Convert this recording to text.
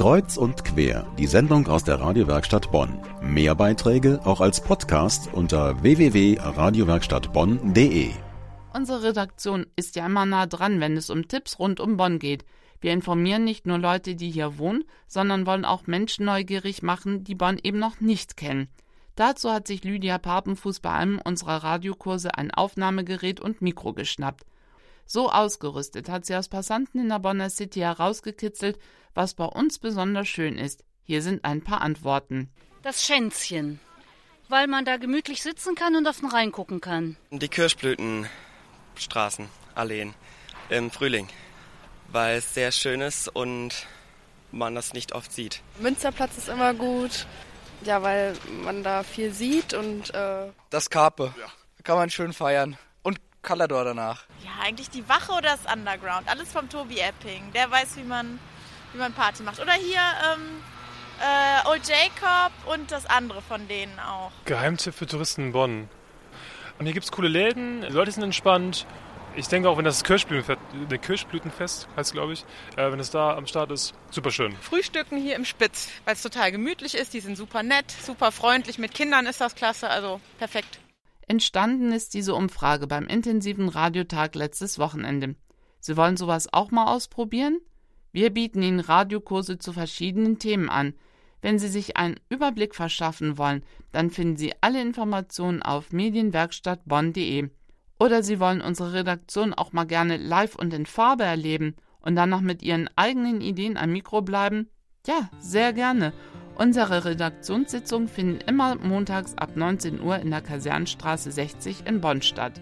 Kreuz und quer, die Sendung aus der Radiowerkstatt Bonn. Mehr Beiträge auch als Podcast unter www.radiowerkstattbonn.de. Unsere Redaktion ist ja immer nah dran, wenn es um Tipps rund um Bonn geht. Wir informieren nicht nur Leute, die hier wohnen, sondern wollen auch Menschen neugierig machen, die Bonn eben noch nicht kennen. Dazu hat sich Lydia Papenfuß bei einem unserer Radiokurse ein Aufnahmegerät und Mikro geschnappt. So ausgerüstet hat sie aus Passanten in der Bonner City herausgekitzelt, was bei uns besonders schön ist. Hier sind ein paar Antworten. Das Schänzchen, weil man da gemütlich sitzen kann und auf den Rhein gucken kann. Die Kirschblütenstraßen, Alleen im Frühling, weil es sehr schön ist und man das nicht oft sieht. Münsterplatz ist immer gut, ja, weil man da viel sieht und äh das Karpe, ja. kann man schön feiern. Calador danach? Ja, eigentlich die Wache oder das Underground. Alles vom Tobi Epping. Der weiß, wie man, wie man Party macht. Oder hier ähm, äh, Old Jacob und das andere von denen auch. Geheimtipp für Touristen in Bonn. Und hier gibt es coole Läden, die Leute sind entspannt. Ich denke auch, wenn das Kirschblütenfest, der Kirschblütenfest heißt, glaube ich, äh, wenn es da am Start ist, super schön. Frühstücken hier im Spitz, weil es total gemütlich ist. Die sind super nett, super freundlich. Mit Kindern ist das klasse, also perfekt. Entstanden ist diese Umfrage beim intensiven Radiotag letztes Wochenende. Sie wollen sowas auch mal ausprobieren? Wir bieten Ihnen Radiokurse zu verschiedenen Themen an. Wenn Sie sich einen Überblick verschaffen wollen, dann finden Sie alle Informationen auf medienwerkstattbonn.de. Oder Sie wollen unsere Redaktion auch mal gerne live und in Farbe erleben und dann noch mit Ihren eigenen Ideen am Mikro bleiben? Ja, sehr gerne. Unsere Redaktionssitzungen finden immer montags ab 19 Uhr in der Kasernenstraße 60 in Bonn statt.